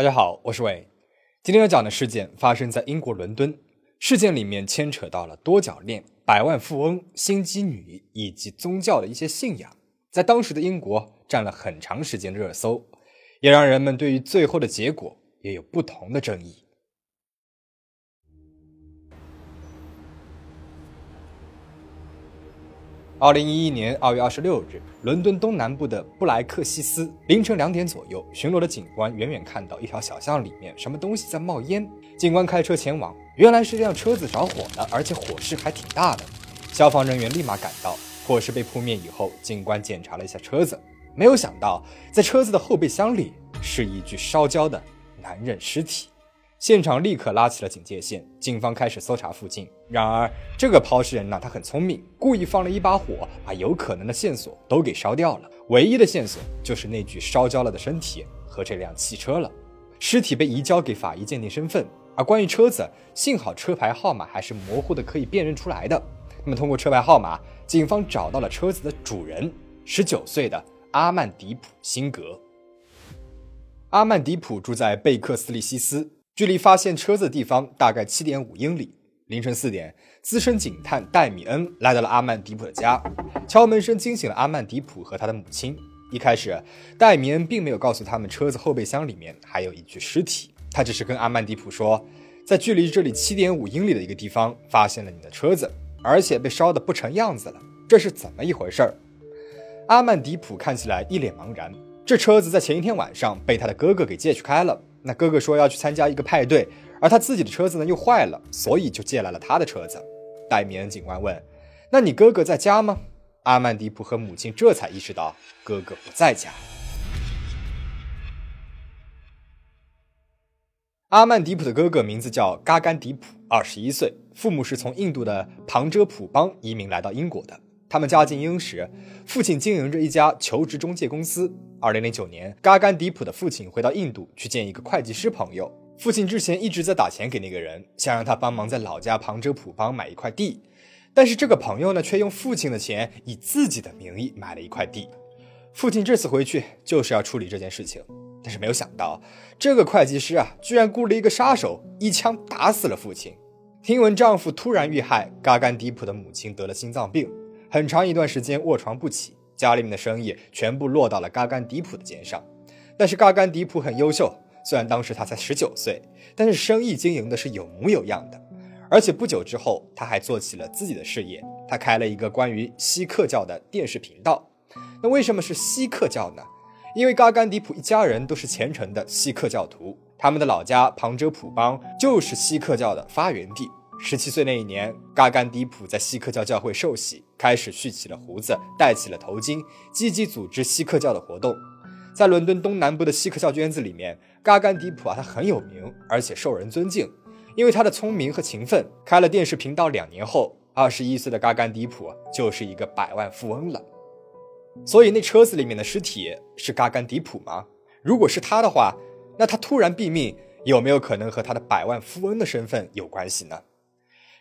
大家好，我是伟。今天要讲的事件发生在英国伦敦，事件里面牵扯到了多角恋、百万富翁、心机女以及宗教的一些信仰，在当时的英国占了很长时间热搜，也让人们对于最后的结果也有不同的争议。二零一一年二月二十六日，伦敦东南部的布莱克西斯凌晨两点左右，巡逻的警官远远看到一条小巷里面什么东西在冒烟。警官开车前往，原来是这辆车子着火了，而且火势还挺大的。消防人员立马赶到，火势被扑灭以后，警官检查了一下车子，没有想到在车子的后备箱里是一具烧焦的男人尸体。现场立刻拉起了警戒线，警方开始搜查附近。然而，这个抛尸人呢，他很聪明，故意放了一把火，把有可能的线索都给烧掉了。唯一的线索就是那具烧焦了的身体和这辆汽车了。尸体被移交给法医鉴定身份，而关于车子，幸好车牌号码还是模糊的，可以辨认出来的。那么，通过车牌号码，警方找到了车子的主人，十九岁的阿曼迪普·辛格。阿曼迪普住在贝克斯利西斯。距离发现车子的地方大概七点五英里。凌晨四点，资深警探戴米恩来到了阿曼迪普的家，敲门声惊醒了阿曼迪普和他的母亲。一开始，戴米恩并没有告诉他们车子后备箱里面还有一具尸体，他只是跟阿曼迪普说，在距离这里七点五英里的一个地方发现了你的车子，而且被烧得不成样子了，这是怎么一回事儿？阿曼迪普看起来一脸茫然，这车子在前一天晚上被他的哥哥给借去开了。那哥哥说要去参加一个派对，而他自己的车子呢又坏了，所以就借来了他的车子。戴米恩警官问：“那你哥哥在家吗？”阿曼迪普和母亲这才意识到哥哥不在家。阿曼迪普的哥哥名字叫嘎甘迪普，二十一岁，父母是从印度的旁遮普邦移民来到英国的。他们家境殷实，父亲经营着一家求职中介公司。二零零九年，嘎甘迪普的父亲回到印度去见一个会计师朋友。父亲之前一直在打钱给那个人，想让他帮忙在老家旁遮普邦买一块地。但是这个朋友呢，却用父亲的钱以自己的名义买了一块地。父亲这次回去就是要处理这件事情，但是没有想到，这个会计师啊，居然雇了一个杀手，一枪打死了父亲。听闻丈夫突然遇害，嘎甘迪普的母亲得了心脏病，很长一段时间卧床不起。家里面的生意全部落到了嘎甘迪普的肩上，但是嘎甘迪普很优秀，虽然当时他才十九岁，但是生意经营的是有模有样的，而且不久之后他还做起了自己的事业，他开了一个关于锡克教的电视频道。那为什么是锡克教呢？因为嘎甘迪普一家人都是虔诚的锡克教徒，他们的老家旁遮普邦就是锡克教的发源地。十七岁那一年，嘎甘迪普在锡克教教会受洗，开始蓄起了胡子，戴起了头巾，积极组织锡克教的活动。在伦敦东南部的锡克教圈子里面，嘎甘迪普啊，他很有名，而且受人尊敬，因为他的聪明和勤奋。开了电视频道两年后，二十一岁的嘎甘迪普就是一个百万富翁了。所以，那车子里面的尸体是嘎甘迪普吗？如果是他的话，那他突然毙命，有没有可能和他的百万富翁的身份有关系呢？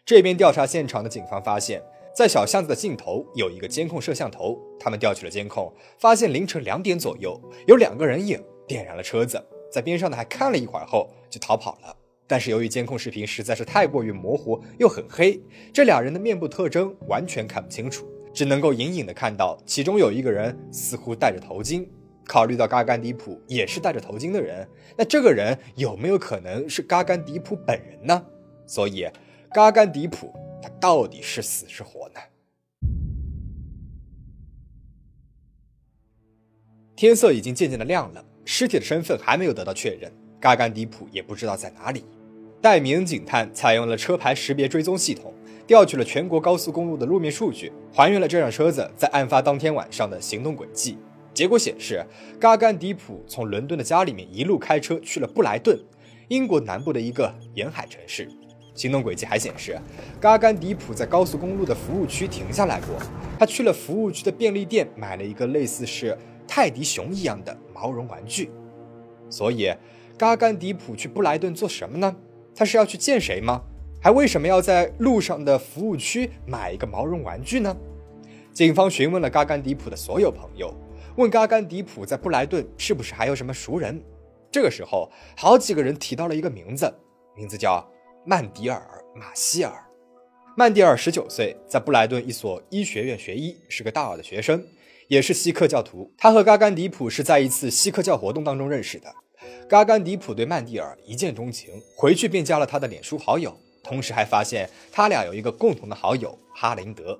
这边调查现场的警方发现，在小巷子的尽头有一个监控摄像头。他们调取了监控，发现凌晨两点左右有两个人影点燃了车子，在边上呢还看了一会儿后就逃跑了。但是由于监控视频实在是太过于模糊又很黑，这俩人的面部特征完全看不清楚，只能够隐隐的看到其中有一个人似乎戴着头巾。考虑到嘎甘迪普也是戴着头巾的人，那这个人有没有可能是嘎甘迪普本人呢？所以。嘎甘迪普，他到底是死是活呢？天色已经渐渐的亮了，尸体的身份还没有得到确认，嘎甘迪普也不知道在哪里。戴明警探采用了车牌识别追踪系统，调取了全国高速公路的路面数据，还原了这辆车子在案发当天晚上的行动轨迹。结果显示，嘎甘迪普从伦敦的家里面一路开车去了布莱顿，英国南部的一个沿海城市。行动轨迹还显示，嘎甘迪普在高速公路的服务区停下来过。他去了服务区的便利店，买了一个类似是泰迪熊一样的毛绒玩具。所以，嘎甘迪普去布莱顿做什么呢？他是要去见谁吗？还为什么要在路上的服务区买一个毛绒玩具呢？警方询问了嘎甘迪普的所有朋友，问嘎甘迪普在布莱顿是不是还有什么熟人。这个时候，好几个人提到了一个名字，名字叫曼迪尔·马希尔。曼迪尔十九岁，在布莱顿一所医学院学医，是个大二的学生，也是锡克教徒。他和嘎甘迪普是在一次锡克教活动当中认识的。嘎甘迪普对曼迪尔一见钟情，回去便加了他的脸书好友，同时还发现他俩有一个共同的好友哈林德。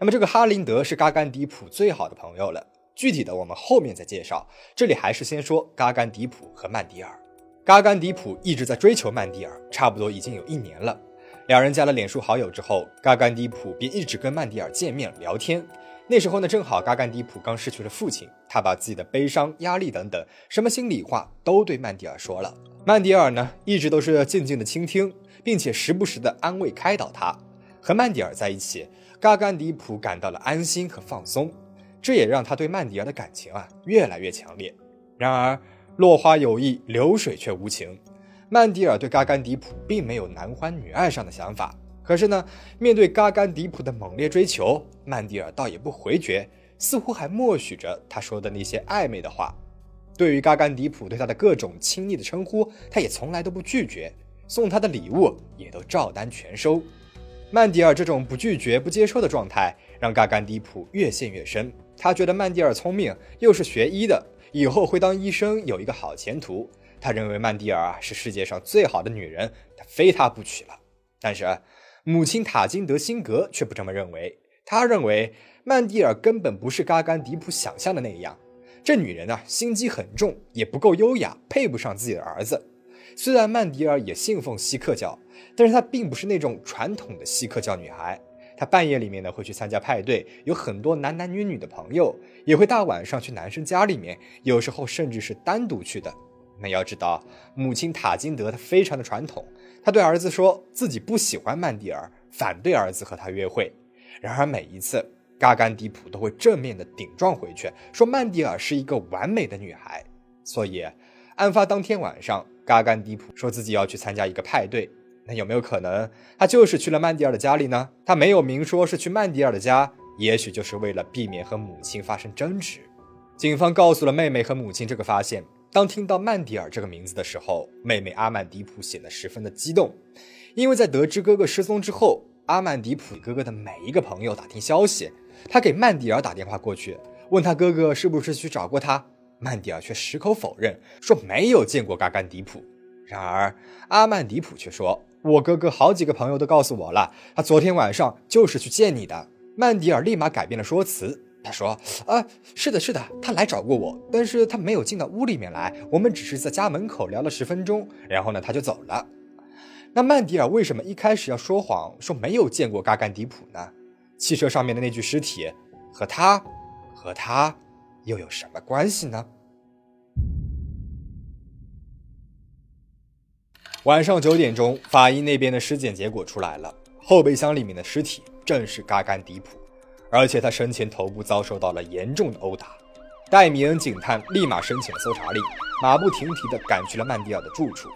那么这个哈林德是嘎甘迪普最好的朋友了。具体的我们后面再介绍，这里还是先说嘎甘迪普和曼迪尔。嘎甘迪普一直在追求曼迪尔，差不多已经有一年了。两人加了脸书好友之后，嘎甘迪普便一直跟曼迪尔见面聊天。那时候呢，正好嘎甘迪普刚失去了父亲，他把自己的悲伤、压力等等什么心里话都对曼迪尔说了。曼迪尔呢，一直都是静静的倾听，并且时不时的安慰开导他。和曼迪尔在一起，嘎甘迪普感到了安心和放松。这也让他对曼迪尔的感情啊越来越强烈。然而，落花有意，流水却无情。曼迪尔对嘎甘迪普并没有男欢女爱上的想法。可是呢，面对嘎甘迪普的猛烈追求，曼迪尔倒也不回绝，似乎还默许着他说的那些暧昧的话。对于嘎甘迪普对他的各种亲昵的称呼，他也从来都不拒绝，送他的礼物也都照单全收。曼迪尔这种不拒绝、不接受的状态，让嘎甘迪普越陷越深。他觉得曼迪尔聪明，又是学医的，以后会当医生，有一个好前途。他认为曼迪尔啊是世界上最好的女人，他非她不娶了。但是母亲塔金德辛格却不这么认为，他认为曼迪尔根本不是嘎甘迪普想象的那样。这女人啊心机很重，也不够优雅，配不上自己的儿子。虽然曼迪尔也信奉锡克教，但是她并不是那种传统的锡克教女孩。他半夜里面呢会去参加派对，有很多男男女女的朋友，也会大晚上去男生家里面，有时候甚至是单独去的。那要知道，母亲塔金德她非常的传统，她对儿子说自己不喜欢曼蒂尔，反对儿子和他约会。然而每一次，嘎甘迪普都会正面的顶撞回去，说曼蒂尔是一个完美的女孩。所以，案发当天晚上，嘎甘迪普说自己要去参加一个派对。那有没有可能，他就是去了曼迪尔的家里呢？他没有明说是去曼迪尔的家，也许就是为了避免和母亲发生争执。警方告诉了妹妹和母亲这个发现。当听到曼迪尔这个名字的时候，妹妹阿曼迪普显得十分的激动，因为在得知哥哥失踪之后，阿曼迪普哥哥的每一个朋友打听消息，他给曼迪尔打电话过去，问他哥哥是不是去找过他，曼迪尔却矢口否认，说没有见过嘎甘迪普。然而阿曼迪普却说。我哥哥好几个朋友都告诉我了，他昨天晚上就是去见你的。曼迪尔立马改变了说辞，他说：“啊，是的，是的，他来找过我，但是他没有进到屋里面来，我们只是在家门口聊了十分钟，然后呢，他就走了。”那曼迪尔为什么一开始要说谎，说没有见过嘎甘迪普呢？汽车上面的那具尸体和他，和他又有什么关系呢？晚上九点钟，法医那边的尸检结果出来了，后备箱里面的尸体正是嘎甘迪普，而且他生前头部遭受到了严重的殴打。戴米恩警探立马申请了搜查令，马不停蹄地赶去了曼迪尔的住处。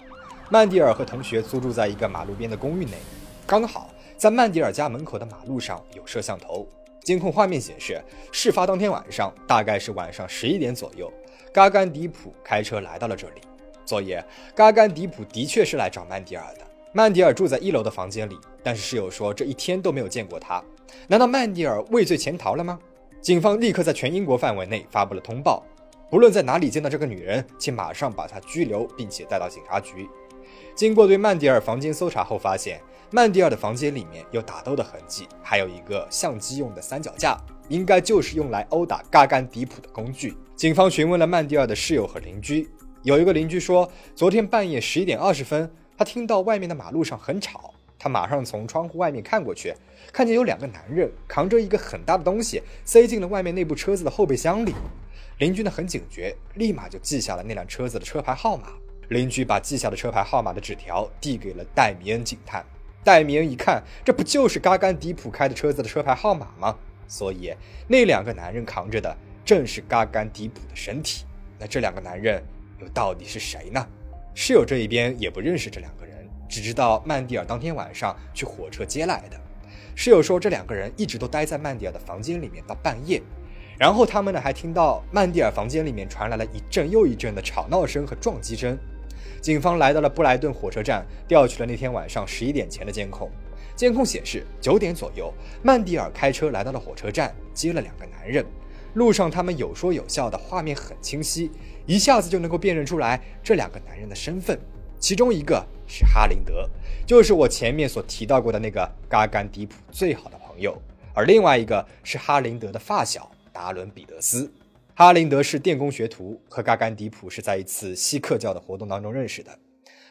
曼迪尔和同学租住在一个马路边的公寓内，刚好在曼迪尔家门口的马路上有摄像头，监控画面显示，事发当天晚上大概是晚上十一点左右，嘎甘迪普开车来到了这里。所以，嘎甘迪普的确是来找曼迪尔的。曼迪尔住在一楼的房间里，但是室友说这一天都没有见过他。难道曼迪尔畏罪潜逃了吗？警方立刻在全英国范围内发布了通报：不论在哪里见到这个女人，请马上把她拘留，并且带到警察局。经过对曼迪尔房间搜查后，发现曼迪尔的房间里面有打斗的痕迹，还有一个相机用的三脚架，应该就是用来殴打嘎甘迪普的工具。警方询问了曼迪尔的室友和邻居。有一个邻居说，昨天半夜十一点二十分，他听到外面的马路上很吵，他马上从窗户外面看过去，看见有两个男人扛着一个很大的东西塞进了外面那部车子的后备箱里。邻居呢很警觉，立马就记下了那辆车子的车牌号码。邻居把记下的车牌号码的纸条递给了戴米恩警探。戴米恩一看，这不就是嘎甘迪普开的车子的车牌号码吗？所以那两个男人扛着的正是嘎甘迪普的身体。那这两个男人。又到底是谁呢？室友这一边也不认识这两个人，只知道曼蒂尔当天晚上去火车接来的。室友说，这两个人一直都待在曼蒂尔的房间里面到半夜，然后他们呢还听到曼蒂尔房间里面传来了一阵又一阵的吵闹声和撞击声。警方来到了布莱顿火车站，调取了那天晚上十一点前的监控。监控显示，九点左右，曼蒂尔开车来到了火车站，接了两个男人。路上他们有说有笑的画面很清晰，一下子就能够辨认出来这两个男人的身份。其中一个是哈林德，就是我前面所提到过的那个嘎甘迪普最好的朋友；而另外一个是哈林德的发小达伦彼得斯。哈林德是电工学徒，和嘎甘迪普是在一次锡克教的活动当中认识的。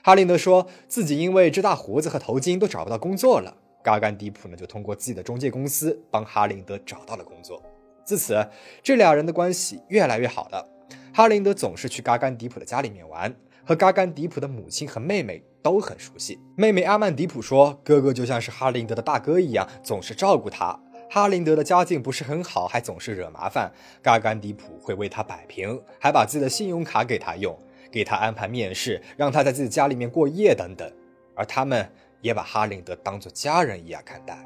哈林德说自己因为这大胡子和头巾都找不到工作了，嘎甘迪普呢就通过自己的中介公司帮哈林德找到了工作。自此，这俩人的关系越来越好了。哈林德总是去嘎甘迪普的家里面玩，和嘎甘迪普的母亲和妹妹都很熟悉。妹妹阿曼迪普说，哥哥就像是哈林德的大哥一样，总是照顾他。哈林德的家境不是很好，还总是惹麻烦。嘎甘迪普会为他摆平，还把自己的信用卡给他用，给他安排面试，让他在自己家里面过夜等等。而他们也把哈林德当作家人一样看待。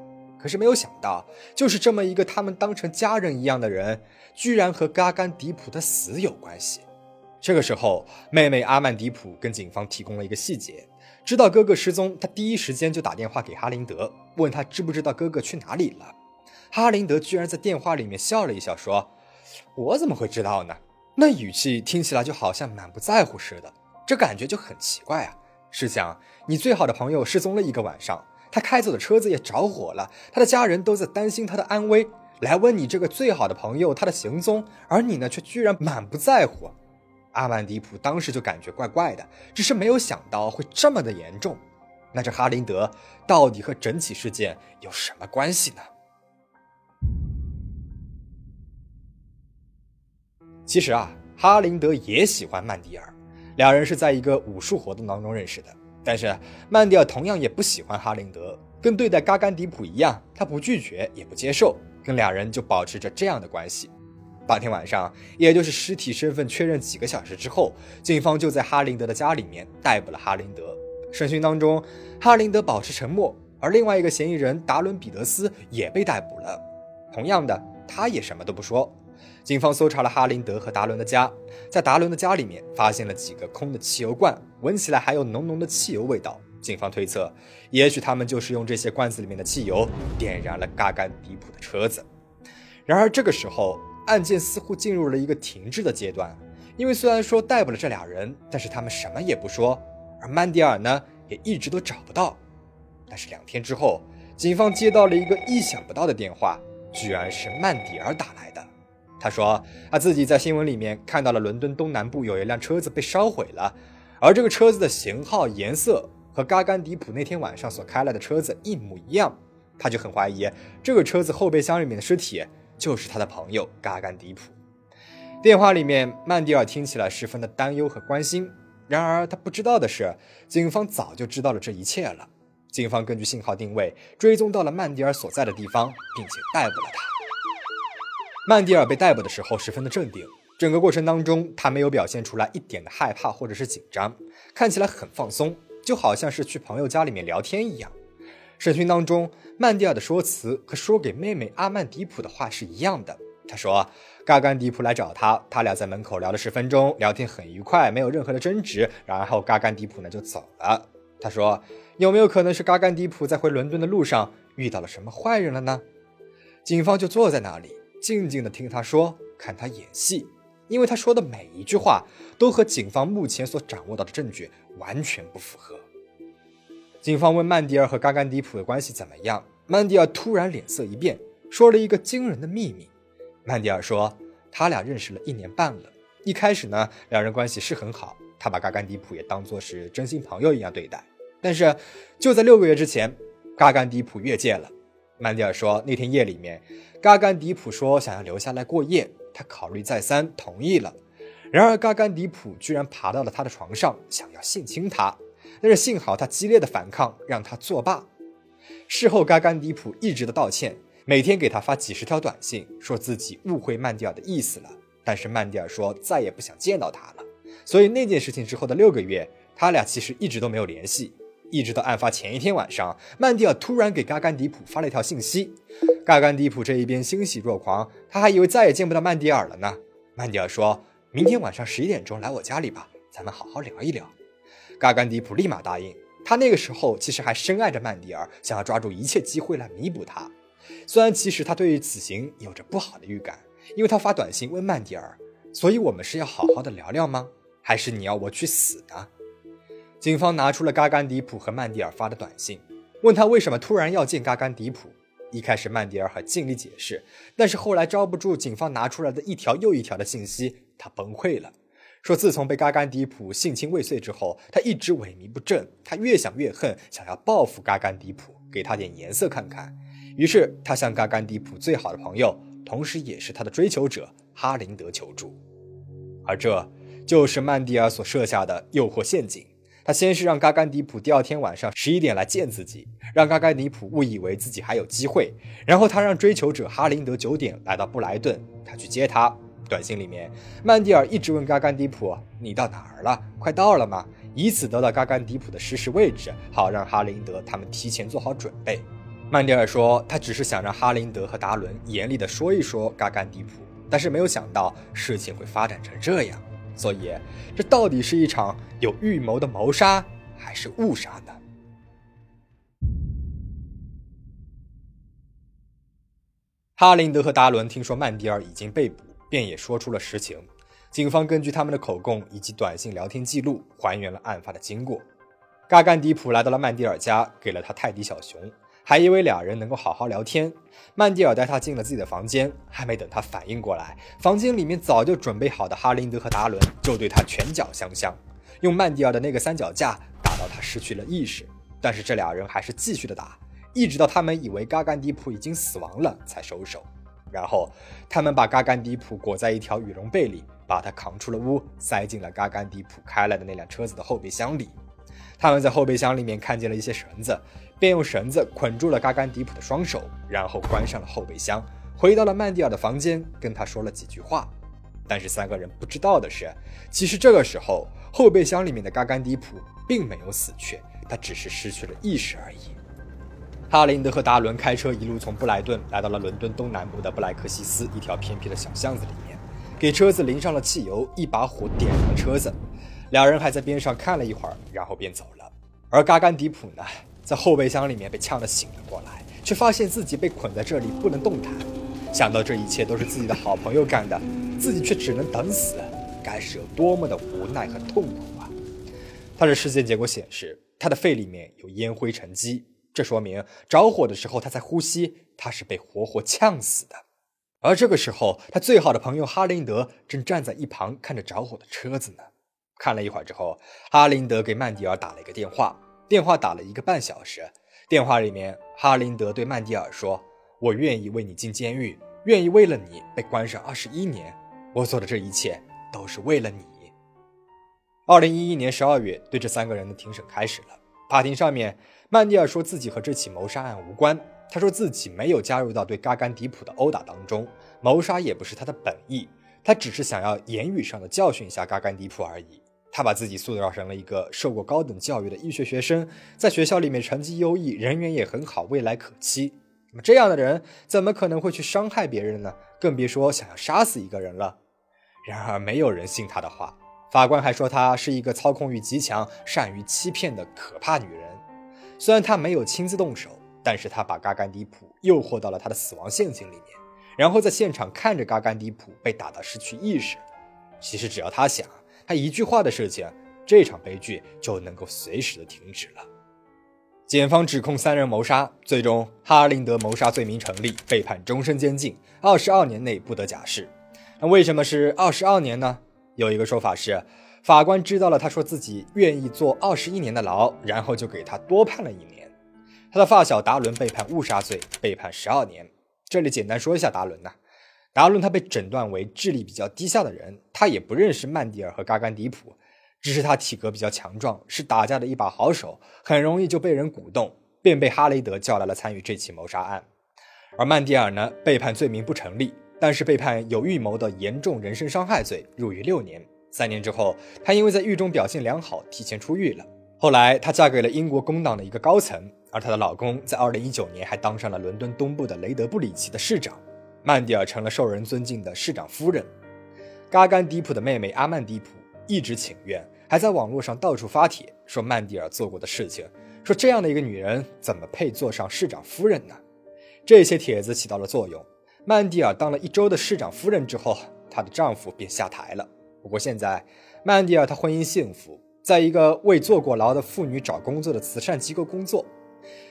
可是没有想到，就是这么一个他们当成家人一样的人，居然和嘎甘迪普的死有关系。这个时候，妹妹阿曼迪普跟警方提供了一个细节：知道哥哥失踪，她第一时间就打电话给哈林德，问他知不知道哥哥去哪里了。哈林德居然在电话里面笑了一笑，说：“我怎么会知道呢？”那语气听起来就好像满不在乎似的，这感觉就很奇怪啊！试想，你最好的朋友失踪了一个晚上，他开走的车子也着火了，他的家人都在担心他的安危，来问你这个最好的朋友他的行踪，而你呢，却居然满不在乎。阿曼迪普当时就感觉怪怪的，只是没有想到会这么的严重。那这哈林德到底和整起事件有什么关系呢？其实啊，哈林德也喜欢曼迪尔，两人是在一个武术活动当中认识的。但是曼迪尔同样也不喜欢哈林德，跟对待嘎甘迪普一样，他不拒绝也不接受，跟俩人就保持着这样的关系。当天晚上，也就是尸体身份确认几个小时之后，警方就在哈林德的家里面逮捕了哈林德。审讯当中，哈林德保持沉默，而另外一个嫌疑人达伦彼得斯也被逮捕了，同样的，他也什么都不说。警方搜查了哈林德和达伦的家，在达伦的家里面发现了几个空的汽油罐，闻起来还有浓浓的汽油味道。警方推测，也许他们就是用这些罐子里面的汽油点燃了嘎甘迪普的车子。然而这个时候，案件似乎进入了一个停滞的阶段，因为虽然说逮捕了这俩人，但是他们什么也不说，而曼迪尔呢，也一直都找不到。但是两天之后，警方接到了一个意想不到的电话，居然是曼迪尔打来的。他说，他自己在新闻里面看到了伦敦东南部有一辆车子被烧毁了，而这个车子的型号、颜色和嘎甘迪普那天晚上所开来的车子一模一样，他就很怀疑这个车子后备箱里面的尸体就是他的朋友嘎甘迪普。电话里面，曼迪尔听起来十分的担忧和关心，然而他不知道的是，警方早就知道了这一切了。警方根据信号定位，追踪到了曼迪尔所在的地方，并且逮捕了他。曼迪尔被逮捕的时候十分的镇定，整个过程当中他没有表现出来一点的害怕或者是紧张，看起来很放松，就好像是去朋友家里面聊天一样。审讯当中，曼迪尔的说辞和说给妹妹阿曼迪普的话是一样的。他说，嘎甘迪普来找他，他俩在门口聊了十分钟，聊天很愉快，没有任何的争执。然后嘎甘迪普呢就走了。他说，有没有可能是嘎甘迪普在回伦敦的路上遇到了什么坏人了呢？警方就坐在那里。静静的听他说，看他演戏，因为他说的每一句话都和警方目前所掌握到的证据完全不符合。警方问曼迪尔和嘎甘迪普的关系怎么样，曼迪尔突然脸色一变，说了一个惊人的秘密。曼迪尔说，他俩认识了一年半了，一开始呢，两人关系是很好，他把嘎甘迪普也当作是真心朋友一样对待。但是就在六个月之前，嘎甘迪普越界了。曼迪尔说，那天夜里面。嘎甘迪普说想要留下来过夜，他考虑再三，同意了。然而，嘎甘迪普居然爬到了他的床上，想要性侵他。但是幸好他激烈的反抗，让他作罢。事后，嘎甘迪普一直的道歉，每天给他发几十条短信，说自己误会曼迪尔的意思了。但是曼迪尔说再也不想见到他了。所以那件事情之后的六个月，他俩其实一直都没有联系。一直到案发前一天晚上，曼蒂尔突然给嘎甘迪普发了一条信息。嘎甘迪普这一边欣喜若狂，他还以为再也见不到曼蒂尔了呢。曼蒂尔说：“明天晚上十一点钟来我家里吧，咱们好好聊一聊。”嘎甘迪普立马答应。他那个时候其实还深爱着曼蒂尔，想要抓住一切机会来弥补他。虽然其实他对于此行有着不好的预感，因为他发短信问曼蒂尔：“所以我们是要好好的聊聊吗？还是你要我去死呢？”警方拿出了嘎甘迪普和曼蒂尔发的短信，问他为什么突然要见嘎甘迪普。一开始曼蒂尔还尽力解释，但是后来招不住警方拿出来的一条又一条的信息，他崩溃了，说自从被嘎甘迪普性侵未遂之后，他一直萎靡不振，他越想越恨，想要报复嘎甘迪普，给他点颜色看看。于是他向嘎甘迪普最好的朋友，同时也是他的追求者哈林德求助，而这就是曼蒂尔所设下的诱惑陷阱。他先是让嘎甘迪普第二天晚上十一点来见自己，让嘎甘迪普误以为自己还有机会。然后他让追求者哈林德九点来到布莱顿，他去接他。短信里面，曼蒂尔一直问嘎甘迪普：“你到哪儿了？快到了吗？”以此得到嘎甘迪普的实时位置，好让哈林德他们提前做好准备。曼蒂尔说：“他只是想让哈林德和达伦严厉地说一说嘎甘迪普，但是没有想到事情会发展成这样。”所以，这到底是一场有预谋的谋杀，还是误杀呢？哈林德和达伦听说曼迪尔已经被捕，便也说出了实情。警方根据他们的口供以及短信聊天记录，还原了案发的经过。嘎甘迪普来到了曼迪尔家，给了他泰迪小熊。还以为俩人能够好好聊天，曼蒂尔带他进了自己的房间，还没等他反应过来，房间里面早就准备好的哈林德和达伦就对他拳脚相向，用曼蒂尔的那个三脚架打到他失去了意识。但是这俩人还是继续的打，一直到他们以为嘎甘迪普已经死亡了才收手。然后他们把嘎甘迪普裹在一条羽绒被里，把他扛出了屋，塞进了嘎甘迪普开来的那辆车子的后备箱里。他们在后备箱里面看见了一些绳子。便用绳子捆住了嘎甘迪普的双手，然后关上了后备箱，回到了曼蒂尔的房间，跟他说了几句话。但是三个人不知道的是，其实这个时候后备箱里面的嘎甘迪普并没有死去，他只是失去了意识而已。哈林德和达伦开车一路从布莱顿来到了伦敦东南部的布莱克西斯一条偏僻的小巷子里面，给车子淋上了汽油，一把火点燃了车子。两人还在边上看了一会儿，然后便走了。而嘎甘迪普呢？在后备箱里面被呛得醒了过来，却发现自己被捆在这里不能动弹。想到这一切都是自己的好朋友干的，自己却只能等死，该是有多么的无奈和痛苦啊！他的尸检结果显示，他的肺里面有烟灰沉积，这说明着火的时候他在呼吸，他是被活活呛死的。而这个时候，他最好的朋友哈林德正站在一旁看着着火的车子呢。看了一会儿之后，哈林德给曼迪尔打了一个电话。电话打了一个半小时，电话里面，哈林德对曼蒂尔说：“我愿意为你进监狱，愿意为了你被关上二十一年。我做的这一切都是为了你。”二零一一年十二月，对这三个人的庭审开始了。法庭上面，曼蒂尔说自己和这起谋杀案无关，他说自己没有加入到对嘎甘迪普的殴打当中，谋杀也不是他的本意，他只是想要言语上的教训一下嘎甘迪普而已。他把自己塑造成了一个受过高等教育的医学学生，在学校里面成绩优异，人缘也很好，未来可期。那么这样的人怎么可能会去伤害别人呢？更别说想要杀死一个人了。然而没有人信他的话，法官还说她是一个操控欲极强、善于欺骗的可怕女人。虽然他没有亲自动手，但是他把嘎甘迪普诱惑到了他的死亡陷阱里面，然后在现场看着嘎甘迪普被打到失去意识。其实只要他想。他一句话的事情，这场悲剧就能够随时的停止了。检方指控三人谋杀，最终哈林德谋杀罪名成立，被判终身监禁，二十二年内不得假释。那为什么是二十二年呢？有一个说法是，法官知道了他说自己愿意坐二十一年的牢，然后就给他多判了一年。他的发小达伦被判误杀罪，被判十二年。这里简单说一下达伦呐。达伦他被诊断为智力比较低下的人，他也不认识曼迪尔和嘎甘迪普，只是他体格比较强壮，是打架的一把好手，很容易就被人鼓动，便被哈雷德叫来了参与这起谋杀案。而曼迪尔呢，被判罪名不成立，但是被判有预谋的严重人身伤害罪，入狱六年。三年之后，他因为在狱中表现良好，提前出狱了。后来，她嫁给了英国工党的一个高层，而她的老公在2019年还当上了伦敦东部的雷德布里奇的市长。曼蒂尔成了受人尊敬的市长夫人。嘎甘迪普的妹妹阿曼迪普一直请愿，还在网络上到处发帖说曼蒂尔做过的事情，说这样的一个女人怎么配做上市长夫人呢？这些帖子起到了作用。曼蒂尔当了一周的市长夫人之后，她的丈夫便下台了。不过现在，曼蒂尔她婚姻幸福。在一个为坐过牢的妇女找工作的慈善机构工作。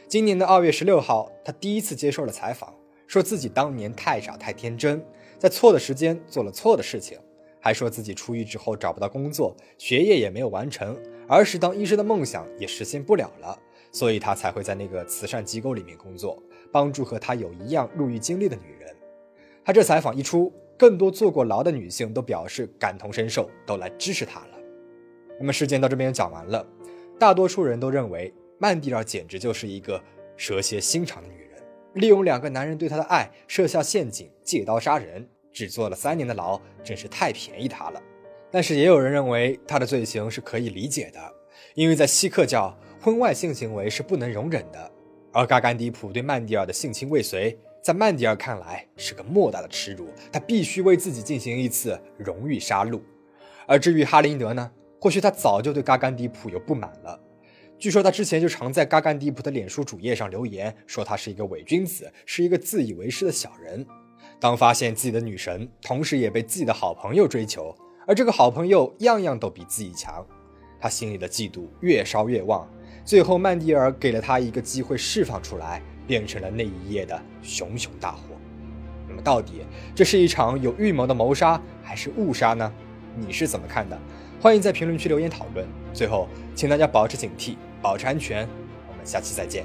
今年的二月十六号，他第一次接受了采访，说自己当年太傻太天真，在错的时间做了错的事情，还说自己出狱之后找不到工作，学业也没有完成，儿时当医生的梦想也实现不了了，所以他才会在那个慈善机构里面工作，帮助和他有一样入狱经历的女人。他这采访一出，更多坐过牢的女性都表示感同身受，都来支持他了。那么事件到这边讲完了，大多数人都认为曼蒂尔简直就是一个蛇蝎心肠的女人，利用两个男人对她的爱设下陷阱，借刀杀人，只坐了三年的牢，真是太便宜她了。但是也有人认为她的罪行是可以理解的，因为在锡克教，婚外性行为是不能容忍的，而嘎甘迪普对曼蒂尔的性侵未遂，在曼蒂尔看来是个莫大的耻辱，他必须为自己进行一次荣誉杀戮。而至于哈林德呢？或许他早就对嘎甘迪普有不满了。据说他之前就常在嘎甘迪普的脸书主页上留言，说他是一个伪君子，是一个自以为是的小人。当发现自己的女神同时也被自己的好朋友追求，而这个好朋友样样都比自己强，他心里的嫉妒越烧越旺。最后，曼蒂尔给了他一个机会释放出来，变成了那一夜的熊熊大火。那么，到底这是一场有预谋的谋杀，还是误杀呢？你是怎么看的？欢迎在评论区留言讨论。最后，请大家保持警惕，保持安全。我们下期再见。